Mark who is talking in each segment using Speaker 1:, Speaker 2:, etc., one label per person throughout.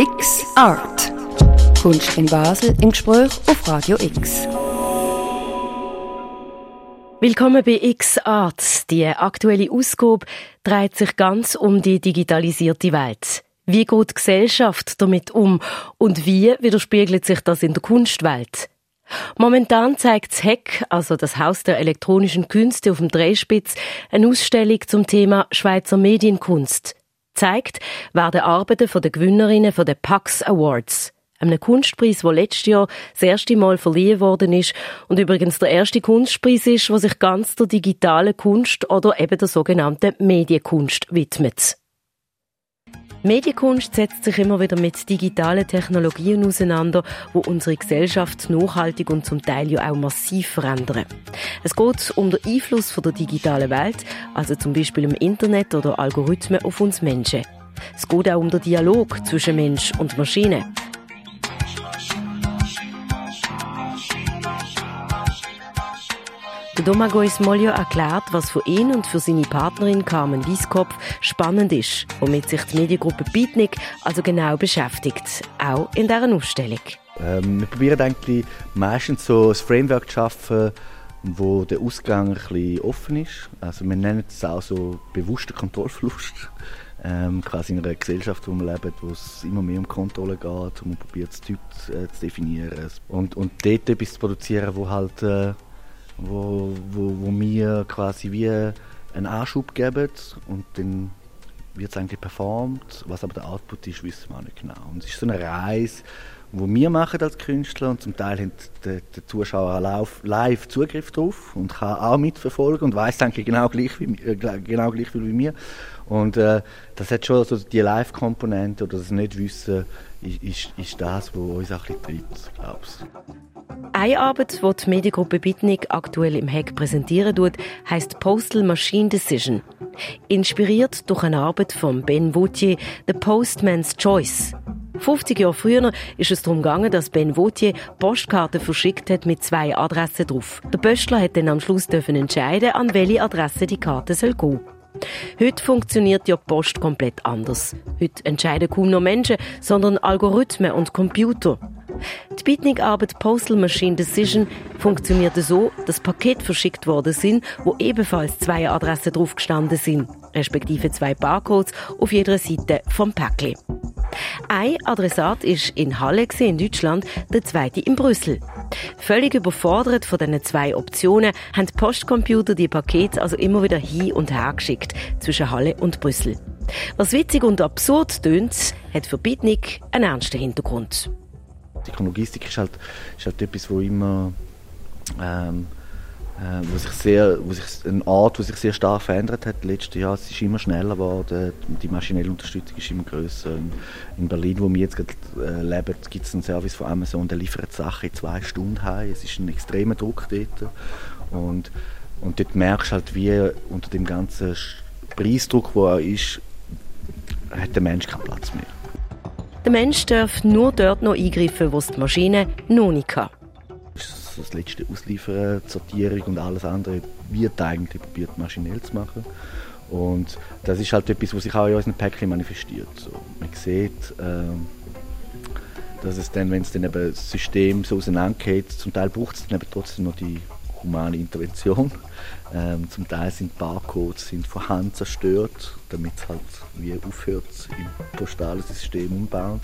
Speaker 1: X Art. Kunst in Basel im Gespräch auf Radio X.
Speaker 2: Willkommen bei X Art. Die aktuelle Ausgabe dreht sich ganz um die digitalisierte Welt. Wie geht die Gesellschaft damit um und wie widerspiegelt sich das in der Kunstwelt? Momentan zeigt das HEC, also das Haus der elektronischen Künste auf dem Dreispitz, eine Ausstellung zum Thema Schweizer Medienkunst. Zeigt werden Arbeiten von den Gewinnerinnen von den PAX Awards einem Kunstpreis, der letztes Jahr das erste Mal verliehen worden ist und übrigens der erste Kunstpreis ist, der sich ganz der digitalen Kunst oder eben der sogenannten Medienkunst widmet. Medienkunst setzt sich immer wieder mit digitalen Technologien auseinander, wo unsere Gesellschaft nachhaltig und zum Teil ja auch massiv verändern. Es geht um den Einfluss von der digitalen Welt, also zum Beispiel im Internet oder Algorithmen auf uns Menschen. Es geht auch um den Dialog zwischen Mensch und Maschine. Der Domagoj Smoljo erklärt, was für ihn und für seine Partnerin Carmen Wieskopf spannend ist, womit sich die Mediengruppe Beatnik also genau beschäftigt, auch in dieser Ausstellung.
Speaker 3: Ähm, wir probieren eigentlich meistens so ein Framework zu schaffen, wo der Ausgang ein bisschen offen ist. Also wir nennen es auch so bewusster Kontrollverlust. Ähm, quasi in einer Gesellschaft, wo wir leben, wo es immer mehr um Kontrolle geht, wo man probiert, das Zeug äh, zu definieren. Und, und dort etwas zu produzieren, wo halt äh, wo, wo, wo mir quasi wie einen Anschub geben und dann wird es eigentlich performt. Was aber der Output ist, wissen wir auch nicht genau. Und es ist so eine Reise, die wir machen als Künstler und zum Teil hat der, der Zuschauer live Zugriff drauf und kann auch mitverfolgen und weiß eigentlich genau gleich wie, äh, genau gleich wie mir. Und äh, das hat schon so die Live-Komponente oder das Nicht-Wissen ist, ist, ist das, was uns auch ein bisschen treibt, glaube ich.
Speaker 2: Eine Arbeit, die die Mediengruppe Bitnik aktuell im Hack präsentieren tut, heißt Postal Machine Decision. Inspiriert durch eine Arbeit von Ben Vautier, The Postman's Choice. 50 Jahre früher ist es darum gegangen, dass Ben Vautier Postkarten verschickt hat mit zwei Adressen drauf. Der Pöstler hat dann am Schluss dürfen entscheiden, an welche Adresse die Karte soll gehen. Heute funktioniert ja Post komplett anders. Heute entscheiden kaum noch Menschen, sondern Algorithmen und Computer. Die Bitnig-Arbeit Postal Machine Decision funktioniert so, dass Pakete verschickt worden sind, wo ebenfalls zwei Adressen drauf gestanden sind, respektive zwei Barcodes auf jeder Seite vom Päckchen. Ein Adressat ist in Halle in Deutschland, der zweite in Brüssel. Völlig überfordert von diesen zwei Optionen haben die Postcomputer die Pakete also immer wieder hin und her geschickt zwischen Halle und Brüssel. Was witzig und absurd tönt, hat für Bitnik einen ernsten Hintergrund.
Speaker 3: Die Logistik ist halt, ist halt etwas, wo immer ähm, äh, wo sich sehr, wo sich eine Art, die sich sehr stark verändert hat. Letztes Jahr es ist immer schneller geworden, die maschinelle Unterstützung ist immer größer. In Berlin, wo wir jetzt gerade äh, leben, gibt es einen Service von Amazon, der liefert Sachen in zwei Stunden heim. Es ist ein extremer Druck dort und und dort merkst du halt, wie unter dem ganzen Preisdruck, der er ist, hat der Mensch keinen Platz mehr.
Speaker 2: Der Mensch darf nur dort noch eingreifen, wo es die Maschine noch nicht kann.
Speaker 3: Das letzte Ausliefern, die Sortierung und alles andere wird eigentlich probiert maschinell zu machen. Und das ist halt etwas, was sich auch in unseren Päckchen manifestiert. So, man sieht, äh, dass es dann, wenn es dann eben das System so auseinandergeht, zum Teil braucht es dann eben trotzdem noch die humane Intervention. Ähm, zum Teil sind Barcodes sind von Hand zerstört, damit es halt wie aufhört, im postalen System umzubauen.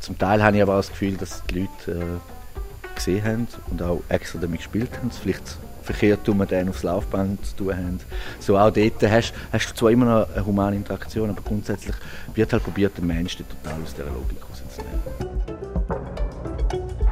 Speaker 3: Zum Teil habe ich aber auch das Gefühl, dass die Leute äh, gesehen haben und auch extra damit gespielt haben. Vielleicht verkehrt tun wir dann aufs Laufband zu tun haben. So auch dort hast, hast du zwar immer noch eine humane Interaktion, aber grundsätzlich wird halt probiert, den Menschen total aus dieser Logik rauszunehmen.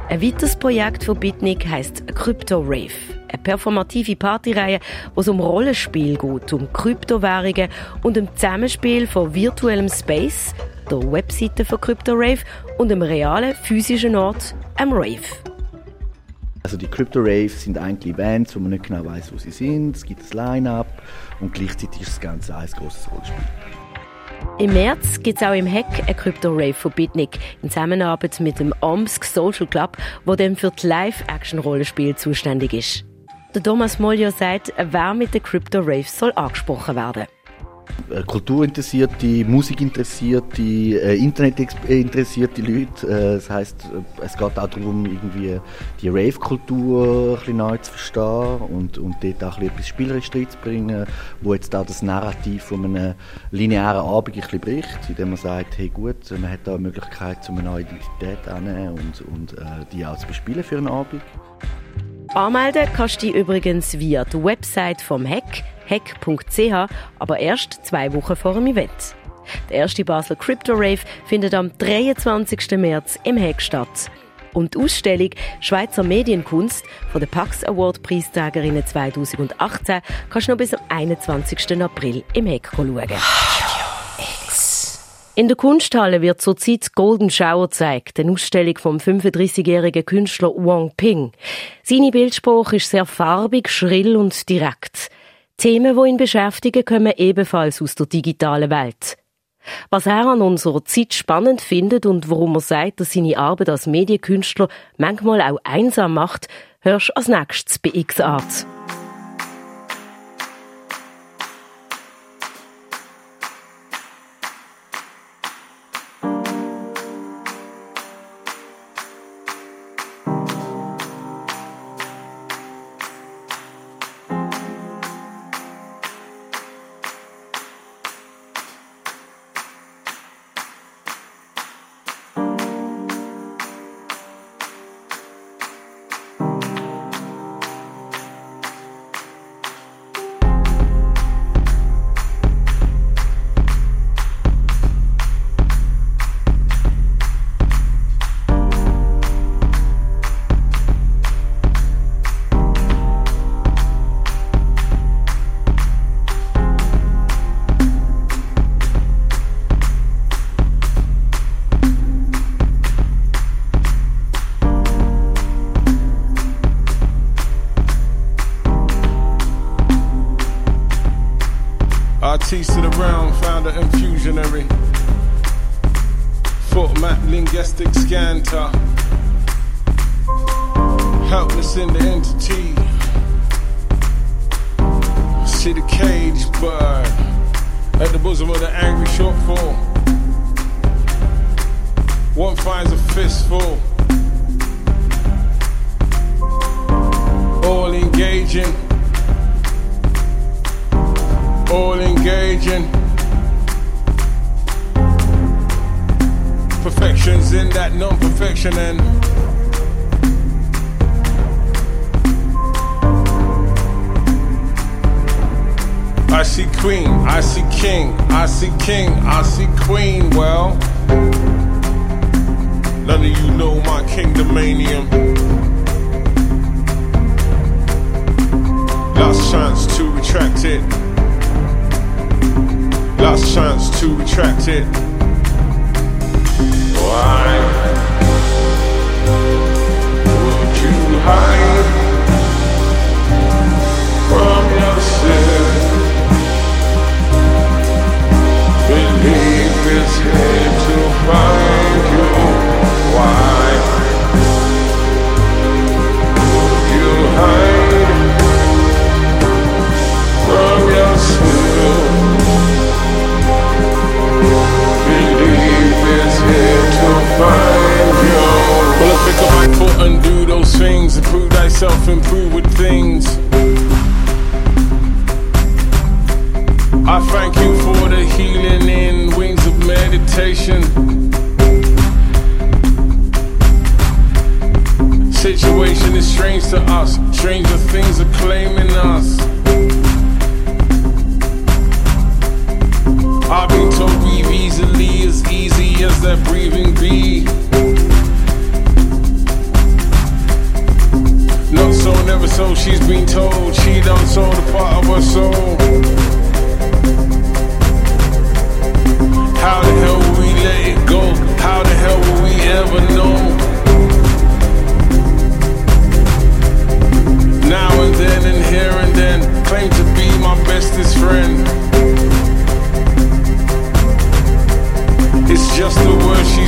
Speaker 2: Ein weiteres Projekt von Bitnik heisst Crypto Rave eine performative Partyreihe, wo es um Rollenspiel geht, um Kryptowährungen und um Zusammenspiel von virtuellem Space, der Webseite von CryptoRave und dem realen physischen Ort, am Rave.
Speaker 3: Also die Crypto Raves sind eigentlich Events, wo man nicht genau weiß, wo sie sind. Es gibt ein Line-up und gleichzeitig ist das Ganze ein großes Rollenspiel.
Speaker 2: Im März gibt es auch im Hack eine Crypto-Rave von Bitnik in Zusammenarbeit mit dem OMSK Social Club, wo dann für die Live-Action-Rollenspiel zuständig ist. Der Thomas Mollier sagt, wer mit der Crypto Rave soll angesprochen werden.
Speaker 3: Äh, kulturinteressierte, musikinteressierte, äh, internetinteressierte Leute. Äh, das heißt, es geht auch darum, irgendwie die Rave-Kultur ein neu zu verstehen und, und dort auch ein etwas spielerisch reinzubringen, wo jetzt auch das Narrativ von einem linearen Abend ein bisschen bricht, indem man sagt, hey gut, man hat da eine Möglichkeit, zu einer neuen Identität anzunehmen und, und die auch zu bespielen für einen Abend.
Speaker 4: Anmelden kannst du dich übrigens via der Website vom Hack hack.ch, aber erst zwei Wochen vor dem Event. Der erste Basel Crypto Rave findet am 23. März im Hack statt. Und die Ausstellung Schweizer Medienkunst von der Pax Award Preisträgerinnen 2018 kannst du noch bis am 21. April im Hack schauen. In der Kunsthalle wird zurzeit Golden Shower gezeigt, eine Ausstellung vom 35-jährigen Künstler Wang Ping. Seine Bildsprache ist sehr farbig, schrill und direkt. Themen, die ihn beschäftigen, kommen ebenfalls aus der digitalen Welt. Was er an unserer Zeit spannend findet und warum er sagt, dass seine Arbeit als Medienkünstler manchmal auch einsam macht, hörst du als nächstes bei X-Art. witnessing the entity. See the cage bird at the bosom of the angry shortfall. One finds a fistful. All engaging. All engaging. Perfections in that non perfection and I see queen, I see king, I see king, I see queen. Well, none of you know my kingdomanium. Last chance to retract it. Last chance to retract it. Why would you hide? came to find.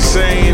Speaker 4: insane.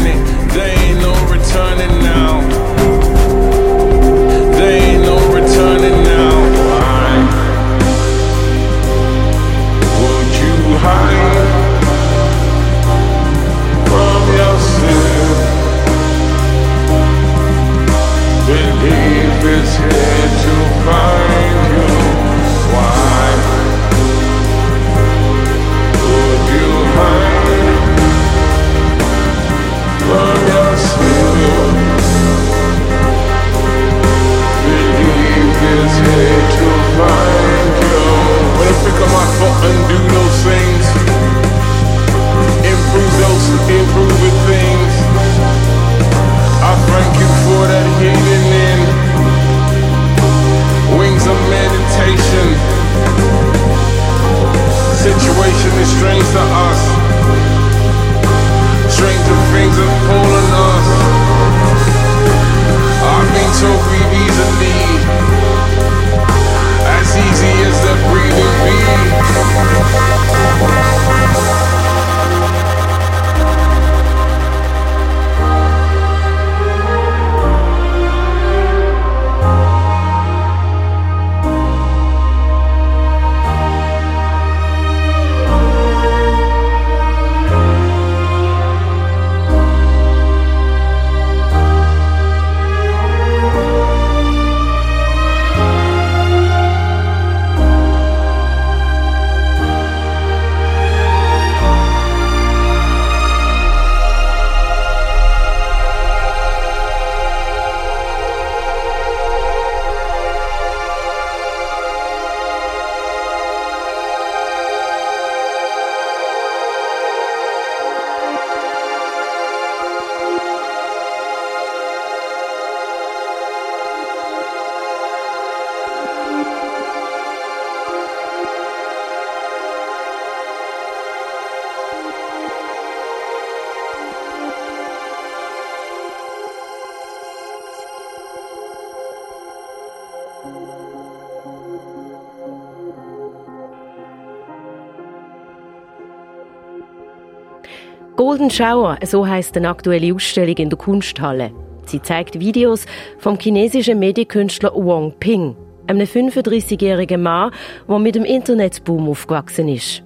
Speaker 2: Golden Shower, so heißt eine aktuelle Ausstellung in der Kunsthalle. Sie zeigt Videos vom chinesischen Medienkünstler Wang Ping, einem 35-jährigen Mann, der mit dem Internetboom aufgewachsen ist.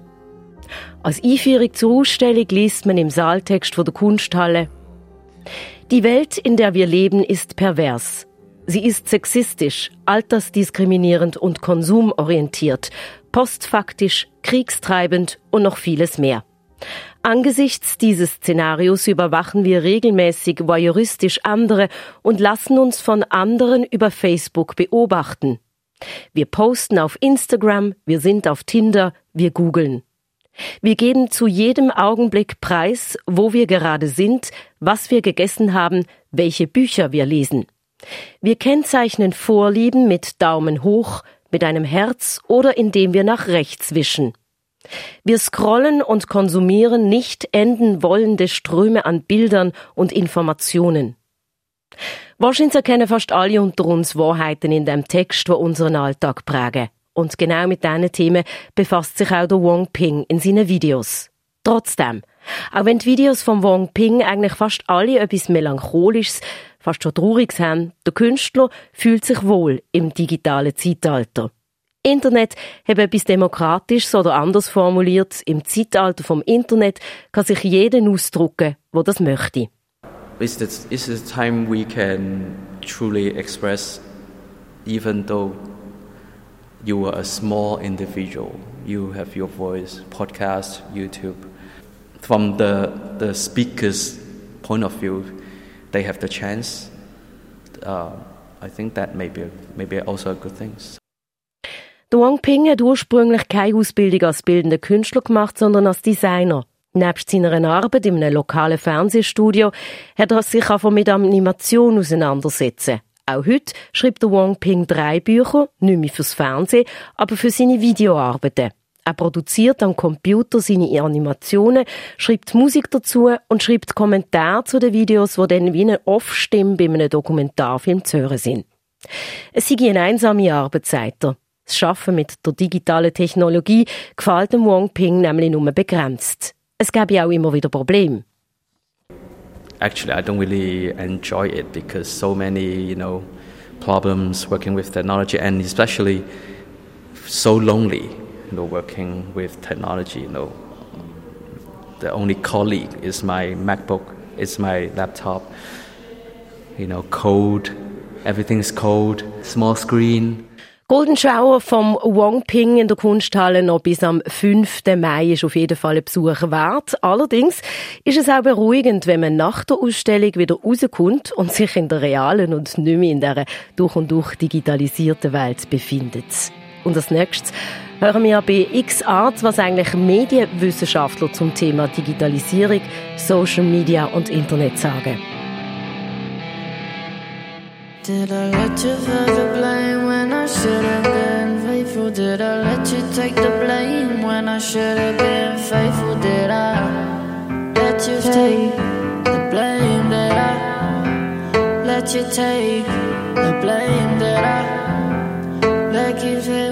Speaker 2: Als Einführung zur Ausstellung liest man im Saaltext der Kunsthalle Die Welt, in der wir leben, ist pervers. Sie ist sexistisch, altersdiskriminierend und konsumorientiert, postfaktisch, kriegstreibend und noch vieles mehr. Angesichts dieses Szenarios überwachen wir regelmäßig voyeuristisch andere und lassen uns von anderen über Facebook beobachten. Wir posten auf Instagram, wir sind auf Tinder, wir googeln. Wir geben zu jedem Augenblick preis, wo wir gerade sind, was wir gegessen haben, welche Bücher wir lesen. Wir kennzeichnen Vorlieben mit Daumen hoch, mit einem Herz oder indem wir nach rechts wischen. Wir scrollen und konsumieren nicht enden wollende Ströme an Bildern und Informationen. Wahrscheinlich erkennen fast alle unter uns Wahrheiten in dem Text, wo unseren Alltag prägen. Und genau mit diesen Themen befasst sich auch der Wong Ping in seinen Videos. Trotzdem, auch wenn die Videos von Wong Ping eigentlich fast alle etwas Melancholisches, fast schon Trauriges haben, der Künstler fühlt sich wohl im digitalen Zeitalter. Internet hat etwas Demokratisches oder anders formuliert, im Zeitalter vom Internet kann sich jeder ausdrücken, der das möchte.
Speaker 5: It's the, it's the time we can truly express, even though you are a small individual. You have your voice, podcast, YouTube. From the, the speaker's point of view, they have the chance. Uh, I think that may be, may be also a good thing.
Speaker 2: Der Wang Ping hat ursprünglich keine Ausbildung als bildender Künstler gemacht, sondern als Designer. Nebst seiner Arbeit in einem lokalen Fernsehstudio hat er sich auch mit Animation auseinandersetzen. Auch heute schreibt der Wang Ping drei Bücher, nicht mehr fürs Fernsehen, aber für seine Videoarbeiten. Er produziert am Computer seine Animationen, schreibt Musik dazu und schreibt Kommentare zu den Videos, die dann wie eine Off-Stimme bei einem Dokumentarfilm zu hören sind. Es sei eine einsame Arbeit, sagt er. Das Arbeiten mit der digitalen Technologie gefällt dem Wong Ping nämlich nur begrenzt. Es gäbe auch immer wieder Probleme.
Speaker 5: Actually, I don't really enjoy it because so many, you know, problems working with technology and especially so lonely, you know, working with technology, you know. The only colleague is my MacBook, it's my laptop. You know, code, everything's code, small screen.
Speaker 2: Golden Shower vom Wong Ping in der Kunsthalle noch bis am 5. Mai ist auf jeden Fall ein Besuch wert. Allerdings ist es auch beruhigend, wenn man nach der Ausstellung wieder rauskommt und sich in der realen und nicht mehr in der durch und durch digitalisierten Welt befindet. Und als nächstes hören wir bei X-Art, was eigentlich Medienwissenschaftler zum Thema Digitalisierung, Social Media und Internet sagen.
Speaker 6: Did I let you feel the blame when I should have been faithful? Did I let you take the blame when I should have been faithful? Did I let you take the blame? Did I let you take the blame? Did I let you feel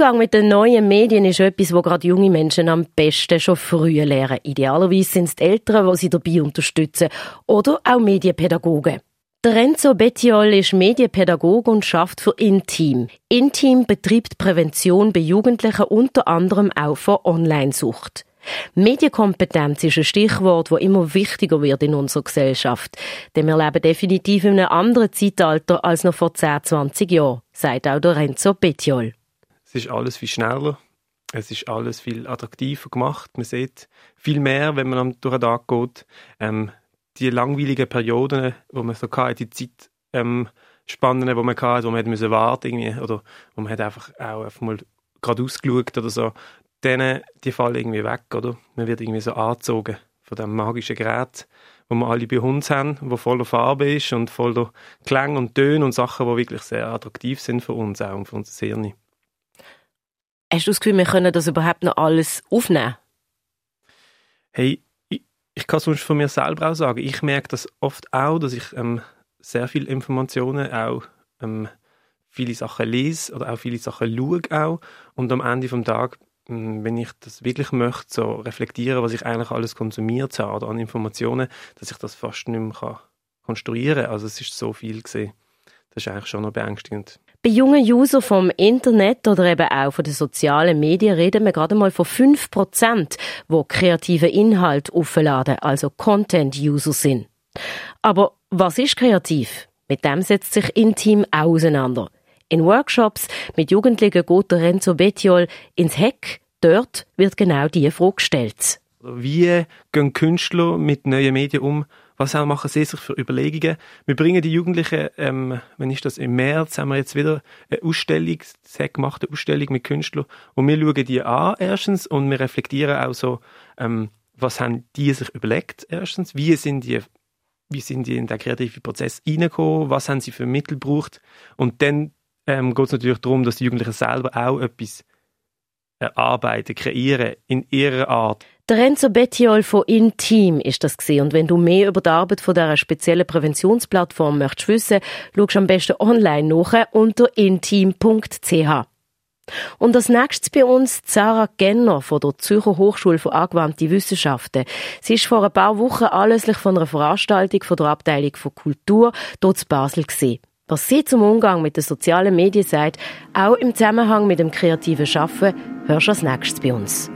Speaker 2: Umgang mit den neuen Medien ist etwas, wo gerade junge Menschen am besten schon früh lernen. Idealerweise sind es die Eltern, die sie dabei unterstützen. Oder auch Medienpädagogen. Der Renzo Bettiol ist Medienpädagoge und schafft für Intim. Intim betreibt Prävention bei Jugendlichen unter anderem auch vor Online-Sucht. Medienkompetenz ist ein Stichwort, das immer wichtiger wird in unserer Gesellschaft. Denn wir leben definitiv in einem anderen Zeitalter als noch vor 10, 20 Jahren, sagt auch der Renzo Bettiol.
Speaker 7: Es ist alles viel schneller. Es ist alles viel attraktiver gemacht. Man sieht viel mehr, wenn man durch den Tag geht. Ähm, die langweiligen Perioden, wo man so hatte, die Zeit, ähm, wo man hatte, wo man hätte warten irgendwie, oder wo man hat einfach auch einfach mal gerade ausgeschaut oder so, denen, die fallen irgendwie weg, oder? Man wird irgendwie so angezogen von dem magischen Gerät, wo wir alle bei uns haben, wo voller Farbe ist und voller Klang und Töne und Sachen, die wirklich sehr attraktiv sind für uns auch und für unser Hirn.
Speaker 2: Hast du das Gefühl, wir können das überhaupt noch alles aufnehmen?
Speaker 7: Hey, ich, ich kann sonst von mir selber auch sagen, ich merke das oft auch, dass ich ähm, sehr viele Informationen auch ähm, viele Sachen lese oder auch viele Sachen schaue auch und am Ende vom Tag, ähm, wenn ich das wirklich möchte, so reflektieren, was ich eigentlich alles konsumiert habe oder an Informationen, dass ich das fast nicht mehr kann konstruieren kann. Also es ist so viel gesehen. Das ist eigentlich schon noch beängstigend.
Speaker 2: Bei jungen Usern vom Internet oder eben auch von den sozialen Medien reden wir gerade mal von 5%, wo kreative Inhalt aufladen, also Content-User sind. Aber was ist kreativ? Mit dem setzt sich Intim auch auseinander. In Workshops mit Jugendlichen geht Renzo Bettiol ins Heck. Dort wird genau diese Frage gestellt.
Speaker 7: Wie gehen Künstler mit neuen Medien um? Was machen sie sich für Überlegungen? Wir bringen die Jugendlichen, ähm, wenn ist das? Im März, haben wir jetzt wieder eine Ausstellung, sehr gemachte Ausstellung mit Künstlern. Und wir schauen die an erstens und wir reflektieren auch so, ähm, was haben die sich überlegt erstens, wie sind die wie sind die in den kreativen Prozess reingekommen, was haben sie für Mittel gebraucht? Und dann ähm, geht es natürlich darum, dass die Jugendlichen selber auch etwas erarbeiten, kreieren in ihrer Art.
Speaker 2: Der Renzo Bettiol von Intim ist das gesehen und wenn du mehr über die Arbeit von dieser speziellen Präventionsplattform möchtest wissen, schaust am besten online nach unter intim.ch. Und als nächstes bei uns Sarah Genner von der Zürcher Hochschule für angewandte Wissenschaften. Sie ist vor ein paar Wochen anlässlich von einer Veranstaltung von der Abteilung für Kultur dort in Basel gesehen. Was sie zum Umgang mit den sozialen Medien sagt, auch im Zusammenhang mit dem kreativen Schaffen, hörst du als nächstes bei uns.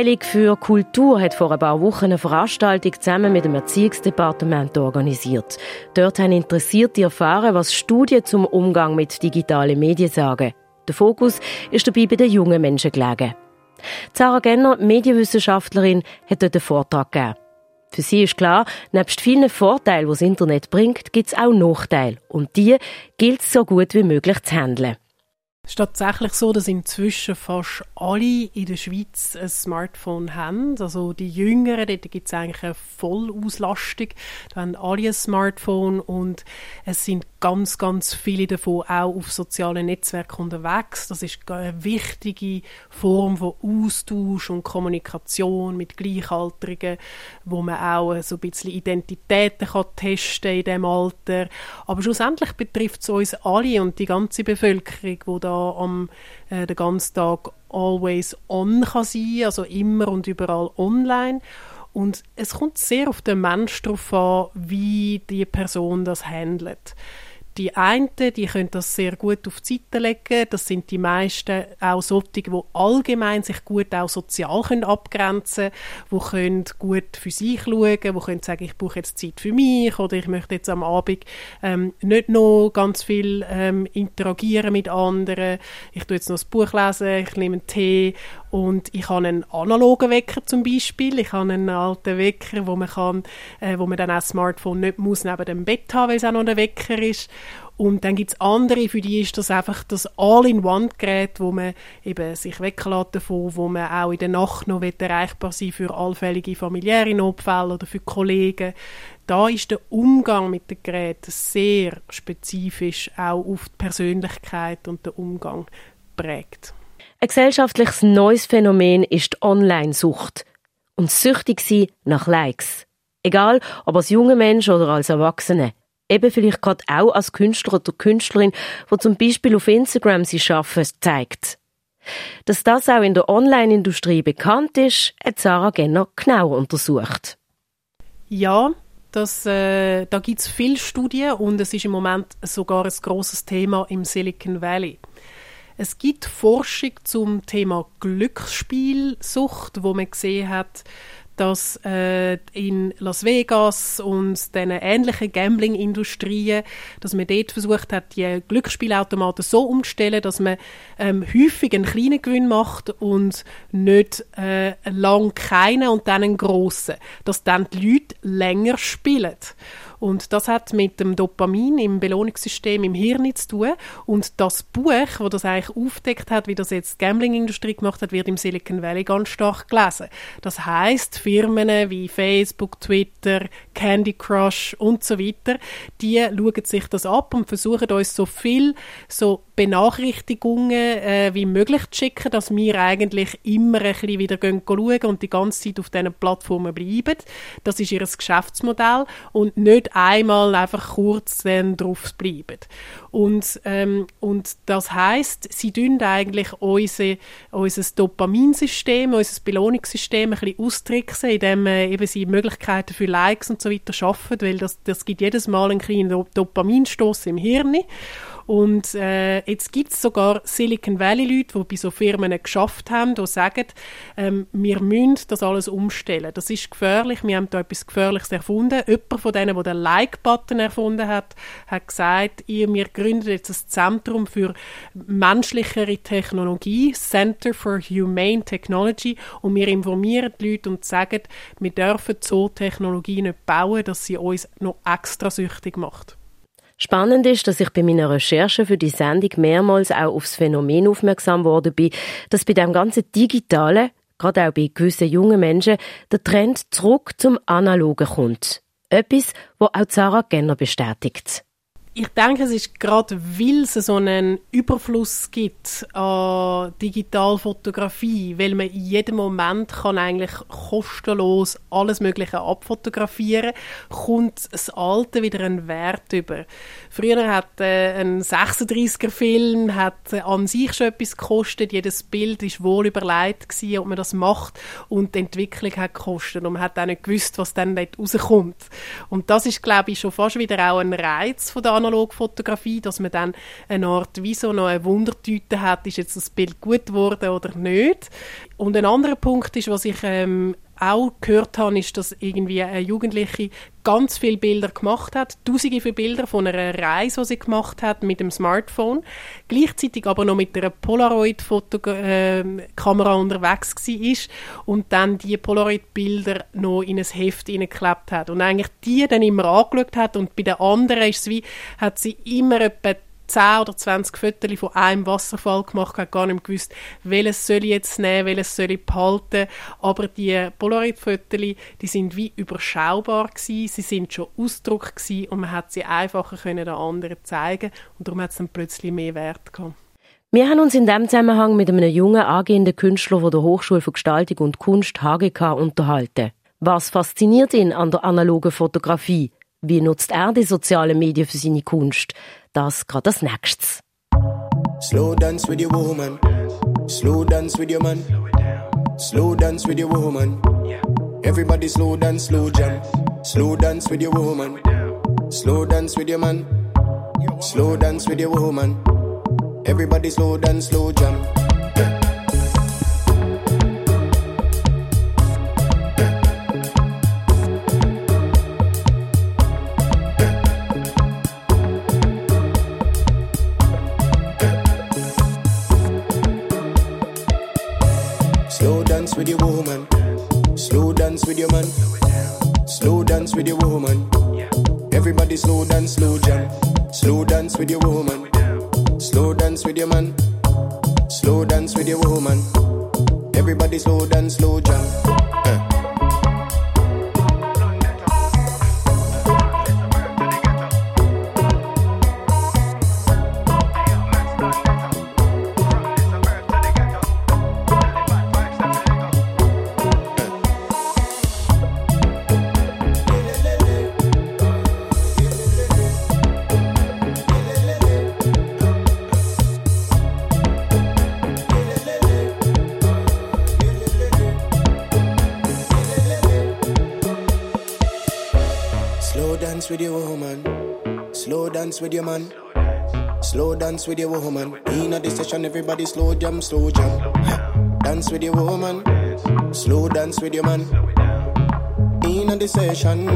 Speaker 2: Abteilung für Kultur hat vor ein paar Wochen eine Veranstaltung zusammen mit dem Erziehungsdepartement organisiert. Dort haben Interessierte erfahren, was Studien zum Umgang mit digitalen Medien sagen. Der Fokus ist dabei bei den jungen Menschen gelegen. Sarah Genner, Medienwissenschaftlerin, hat dort einen Vortrag gegeben. Für sie ist klar, nebst vielen Vorteilen, die das Internet bringt, gibt es auch Nachteile. Und die gilt es so gut wie möglich zu handeln.
Speaker 8: Es ist tatsächlich so, dass inzwischen fast alle in der Schweiz ein Smartphone haben. Also die Jüngeren, dort gibt es eigentlich eine Vollauslastung. Da haben alle ein Smartphone und es sind ganz, ganz viele davon auch auf sozialen Netzwerken unterwegs. Das ist eine wichtige Form von Austausch und Kommunikation mit Gleichaltrigen, wo man auch so ein bisschen Identitäten kann testen in diesem Alter. Aber schlussendlich betrifft es uns alle und die ganze Bevölkerung, die da am äh, den ganzen Tag always on kann sein, also immer und überall online. Und es kommt sehr auf den Mensch darauf an, wie die Person das handelt. Die einen, die können das sehr gut auf die Seite legen. Das sind die meisten auch solche, die allgemein sich gut auch sozial können abgrenzen können, die können gut für sich schauen, die können sagen, ich brauche jetzt Zeit für mich oder ich möchte jetzt am Abend ähm, nicht noch ganz viel ähm, interagieren mit anderen. Ich tue jetzt noch ein Buch lesen, ich nehme einen Tee und ich habe einen analogen Wecker zum Beispiel. Ich habe einen alten Wecker, wo man, kann, äh, wo man dann auch das Smartphone nicht muss neben dem Bett haben, weil es auch noch ein Wecker ist. Und dann gibt es andere, für die ist das einfach das All-in-One-Gerät, wo man eben sich weglässt davon, wo man auch in der Nacht noch erreichbar sein für allfällige familiäre Notfälle oder für Kollegen. Da ist der Umgang mit den Geräten sehr spezifisch auch auf die Persönlichkeit und den Umgang prägt.
Speaker 2: Ein gesellschaftliches neues Phänomen ist die Online-Sucht. Und süchtig sein nach Likes. Egal, ob als junger Mensch oder als Erwachsene. Eben vielleicht gerade auch als Künstler oder Künstlerin, wo zum Beispiel auf Instagram sie schaffen, zeigt. Dass das auch in der Online-Industrie bekannt ist, hat Sarah Genner genau untersucht.
Speaker 8: Ja, das, äh, da gibt es viele Studien und es ist im Moment sogar ein großes Thema im Silicon Valley. Es gibt Forschung zum Thema Glücksspielsucht, wo man gesehen hat, dass äh, in Las Vegas und den ähnlichen Gambling-Industrien, dass man dort versucht hat, die Glücksspielautomaten so umzustellen, dass man ähm, häufig einen kleinen Gewinn macht und nicht äh, lang keinen und dann einen grossen, dass dann die Leute länger spielen. Und das hat mit dem Dopamin im Belohnungssystem im Hirn zu tun. Und das Buch, wo das eigentlich aufdeckt hat, wie das jetzt die Gambling-Industrie gemacht hat, wird im Silicon Valley ganz stark gelesen. Das heißt, Firmen wie Facebook, Twitter, Candy Crush und so weiter, die schauen sich das ab und versuchen uns so viel so Benachrichtigungen äh, wie möglich zu schicken, dass wir eigentlich immer ein bisschen wieder gehen schauen und die ganze Zeit auf diesen Plattformen bleiben. Das ist ihr Geschäftsmodell und nicht einmal einfach kurz dann drauf bleiben. Und, ähm, und das heißt, sie tun eigentlich unser, unser Dopaminsystem, unser Belohnungssystem ein bisschen austricksen, indem äh, eben sie Möglichkeiten für Likes und so weiter schaffen, weil das, das gibt jedes Mal einen kleinen Dopaminstoß im Hirn. Und äh, jetzt gibt es sogar Silicon Valley-Leute, die bei so Firmen geschafft haben, die sagen, ähm, wir müssen das alles umstellen. Das ist gefährlich, wir haben da etwas Gefährliches erfunden. Jemand von denen, der den Like-Button erfunden hat, hat gesagt, ihr, wir gründen jetzt ein Zentrum für menschlichere Technologie, Center for Humane Technology, und wir informieren die Leute und sagen, wir dürfen so Technologie nicht bauen, dass sie uns noch extra süchtig macht.
Speaker 2: Spannend ist, dass ich bei meiner Recherche für die Sendung mehrmals auch aufs Phänomen aufmerksam worden bin, dass bei dem ganzen Digitalen, gerade auch bei gewissen jungen Menschen, der Trend zurück zum Analogen kommt. Etwas, wo auch Sarah Genner bestätigt.
Speaker 8: Ich denke, es ist gerade, weil es so einen Überfluss gibt an Digitalfotografie, weil man in jedem Moment kann eigentlich kostenlos alles Mögliche abfotografieren, kommt das Alte wieder einen Wert über. Früher hat äh, ein 36er-Film hat an sich schon etwas gekostet. Jedes Bild ist wohl überlegt gewesen, ob man das macht und die Entwicklung hat gekostet und man hat auch nicht gewusst, was dann dort rauskommt. Und das ist, glaube ich, schon fast wieder auch ein Reiz von der Analogfotografie, dass man dann eine Art wie so noch eine Wundertüte hat, ist jetzt das Bild gut geworden oder nicht. Und ein anderer Punkt ist, was ich ähm, auch gehört habe, ist, dass irgendwie eine Jugendliche ganz viele Bilder gemacht hat, tausende von Bilder von einer Reise, die sie gemacht hat mit dem Smartphone, gleichzeitig aber noch mit einer Polaroid-Kamera unterwegs war und dann die Polaroid-Bilder noch in ein Heft hineingeklebt hat. Und eigentlich die dann immer angeschaut hat und bei den anderen ist es wie, hat sie immer etwa 10 oder 20 Fotos von einem Wasserfall gemacht, hat gar nicht gewusst, welches soll ich jetzt nehmen, welches soll ich behalten. Aber die Polaroid-Fotos, die sind wie überschaubar gewesen, sie sind schon Ausdruck gewesen und man hat sie einfacher können den anderen zeigen und darum hat es dann plötzlich mehr Wert gehabt.
Speaker 2: Wir haben uns in diesem Zusammenhang mit einem jungen angehenden Künstler von der Hochschule für Gestaltung und Kunst HGK unterhalten. Was fasziniert ihn an der analogen Fotografie? Wie nutzt er die sozialen Medien für seine Kunst? Das gerade als nächstes.
Speaker 9: Slow dance with your woman. Slow dance with your man. Slow dance with your woman. Everybody slow dance, slow jam. Slow dance with your woman. Slow dance with your man. Slow dance with your woman. Everybody slow dance, slow jam. Slow dance with woman. Slow dance with your man. Slow dance with your woman. In a session, everybody slow jam, slow jam. Dance with your woman. Slow dance with your man. In a session,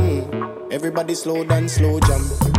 Speaker 9: everybody slow dance, slow jam.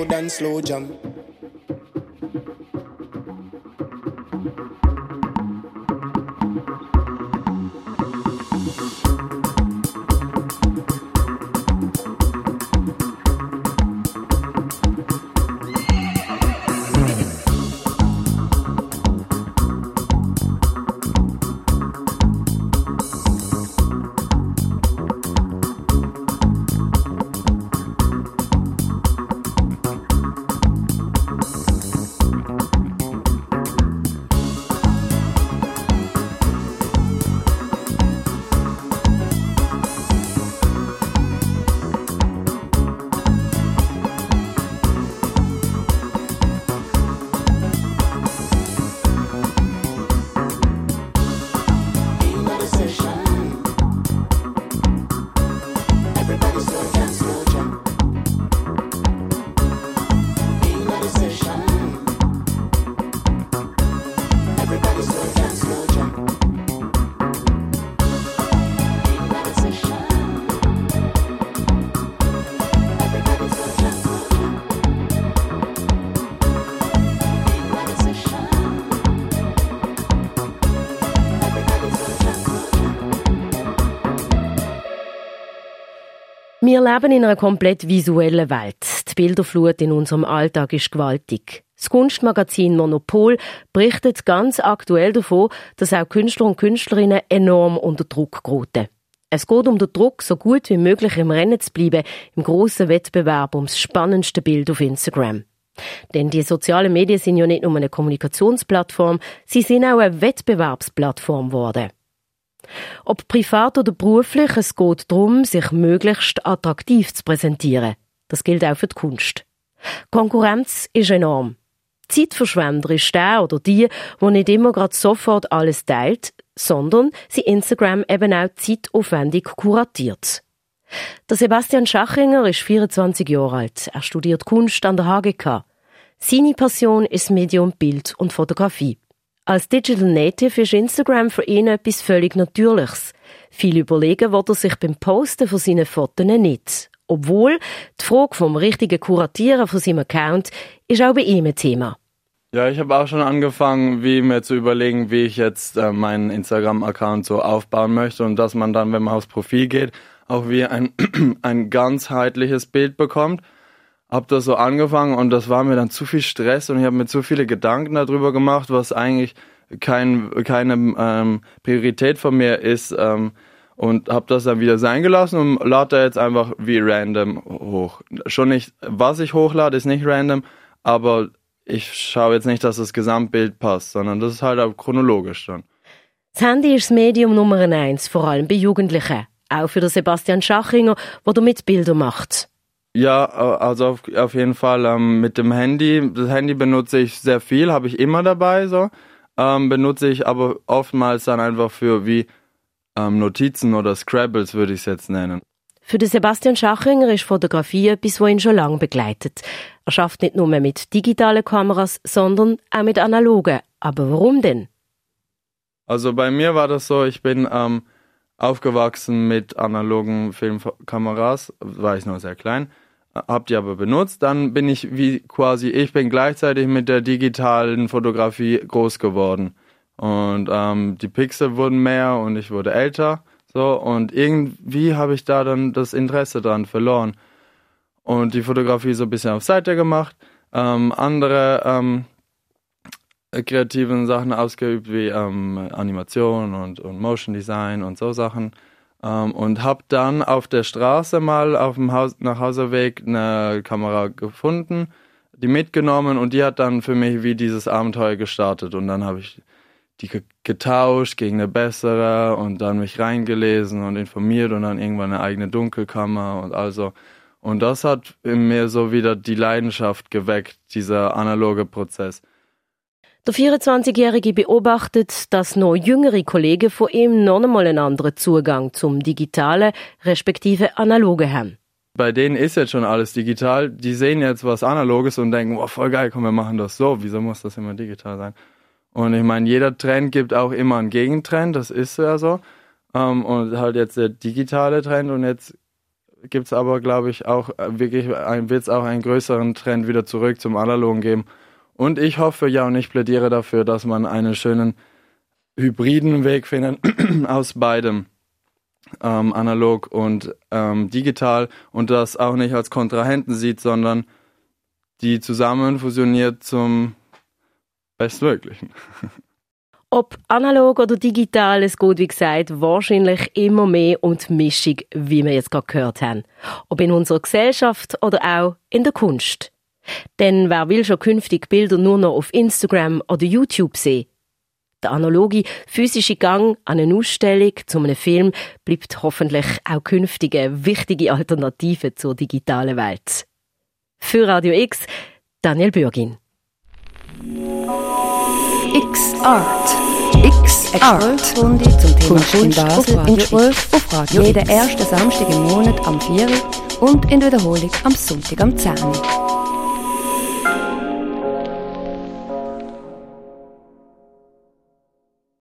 Speaker 9: Everybody slow dance, slow jam.
Speaker 2: Wir leben in einer komplett visuellen Welt. Die Bilderflut in unserem Alltag ist gewaltig. Das Kunstmagazin Monopol berichtet ganz aktuell davon, dass auch Künstler und Künstlerinnen enorm unter Druck geraten. Es geht um den Druck, so gut wie möglich im Rennen zu bleiben, im grossen Wettbewerb ums spannendste Bild auf Instagram. Denn die sozialen Medien sind ja nicht nur eine Kommunikationsplattform, sie sind auch eine Wettbewerbsplattform geworden. Ob privat oder beruflich, es geht darum, sich möglichst attraktiv zu präsentieren. Das gilt auch für die Kunst. Konkurrenz ist enorm. Zeitverschwender ist der oder die, wo nicht immer gerade sofort alles teilt, sondern sie Instagram eben auch zeitaufwendig kuratiert. Der Sebastian Schachinger ist 24 Jahre alt. Er studiert Kunst an der HGK. Seine Passion ist Medium Bild und Fotografie. Als Digital Native ist Instagram für ihn etwas völlig Natürliches. Viel überlegen wird er sich beim Posten von seinen Fotos nicht. Obwohl die Frage vom richtigen Kuratieren von seinem Account ist auch bei ihm ein Thema.
Speaker 10: Ja, ich habe auch schon angefangen, wie mir zu überlegen, wie ich jetzt äh, meinen Instagram-Account so aufbauen möchte und dass man dann, wenn man aufs Profil geht, auch wie ein, ein ganzheitliches Bild bekommt. Hab das so angefangen und das war mir dann zu viel Stress und ich habe mir zu viele Gedanken darüber gemacht, was eigentlich kein, keine ähm, Priorität von mir ist ähm, und habe das dann wieder sein gelassen und lade da jetzt einfach wie random hoch. Schon nicht, was ich hochlade, ist nicht random, aber ich schaue jetzt nicht, dass das Gesamtbild passt, sondern das ist halt auch chronologisch dann.
Speaker 2: Das Handy ist das Medium Nummer eins, vor allem bei Jugendlichen. Auch für den Sebastian Schachinger, der damit Bilder macht.
Speaker 10: Ja, also auf, auf jeden Fall ähm, mit dem Handy. Das Handy benutze ich sehr viel, habe ich immer dabei so. Ähm, benutze ich aber oftmals dann einfach für wie ähm, Notizen oder Scrabbles würde ich es jetzt nennen.
Speaker 2: Für den Sebastian Schachinger ist Fotografie etwas, was ihn schon lange begleitet. Er schafft nicht nur mit digitalen Kameras, sondern auch mit analogen. Aber warum denn?
Speaker 10: Also bei mir war das so, ich bin ähm, aufgewachsen mit analogen Filmkameras, war ich noch sehr klein, hab die aber benutzt. Dann bin ich wie quasi, ich bin gleichzeitig mit der digitalen Fotografie groß geworden. Und ähm, die Pixel wurden mehr und ich wurde älter. So, und irgendwie habe ich da dann das Interesse dran verloren. Und die Fotografie so ein bisschen auf Seite gemacht. Ähm, andere ähm, kreativen Sachen ausgeübt, wie ähm, Animation und, und Motion Design und so Sachen. Ähm, und habe dann auf der Straße mal auf dem Haus Nachhauseweg eine Kamera gefunden, die mitgenommen und die hat dann für mich wie dieses Abenteuer gestartet. Und dann habe ich die ge getauscht gegen eine bessere und dann mich reingelesen und informiert und dann irgendwann eine eigene Dunkelkammer und also. Und das hat in mir so wieder die Leidenschaft geweckt, dieser analoge Prozess.
Speaker 2: Der 24-Jährige beobachtet, dass noch jüngere Kollegen von ihm noch einmal einen anderen Zugang zum digitalen respektive analogen haben.
Speaker 10: Bei denen ist jetzt schon alles digital. Die sehen jetzt was Analoges und denken, wow, voll geil, komm, wir machen das so. Wieso muss das immer digital sein? Und ich meine, jeder Trend gibt auch immer einen Gegentrend, das ist ja so. Ähm, und halt jetzt der digitale Trend und jetzt gibt's aber, glaube ich, auch wirklich, wird es auch einen größeren Trend wieder zurück zum Analogen geben. Und ich hoffe ja und ich plädiere dafür, dass man einen schönen hybriden Weg findet aus beidem, ähm, analog und ähm, digital, und das auch nicht als Kontrahenten sieht, sondern die zusammen fusioniert zum Bestmöglichen.
Speaker 2: Ob analog oder digital, es geht, wie gesagt, wahrscheinlich immer mehr um die Mischung, wie wir jetzt gerade gehört haben. Ob in unserer Gesellschaft oder auch in der Kunst. Denn wer will schon künftig Bilder nur noch auf Instagram oder YouTube sehen? Der analoge physische Gang an eine Ausstellung zu einem Film bleibt hoffentlich auch künftig eine wichtige Alternative zur digitalen Welt. Für Radio X, Daniel Bürgin.
Speaker 1: X Art. X Art. Stunde zum Thema Kunst in Basel im Gespräch auf Radio Jeden ersten Samstag im Monat am 4 Uhr und in der Wiederholung am Sonntag am 10 Uhr.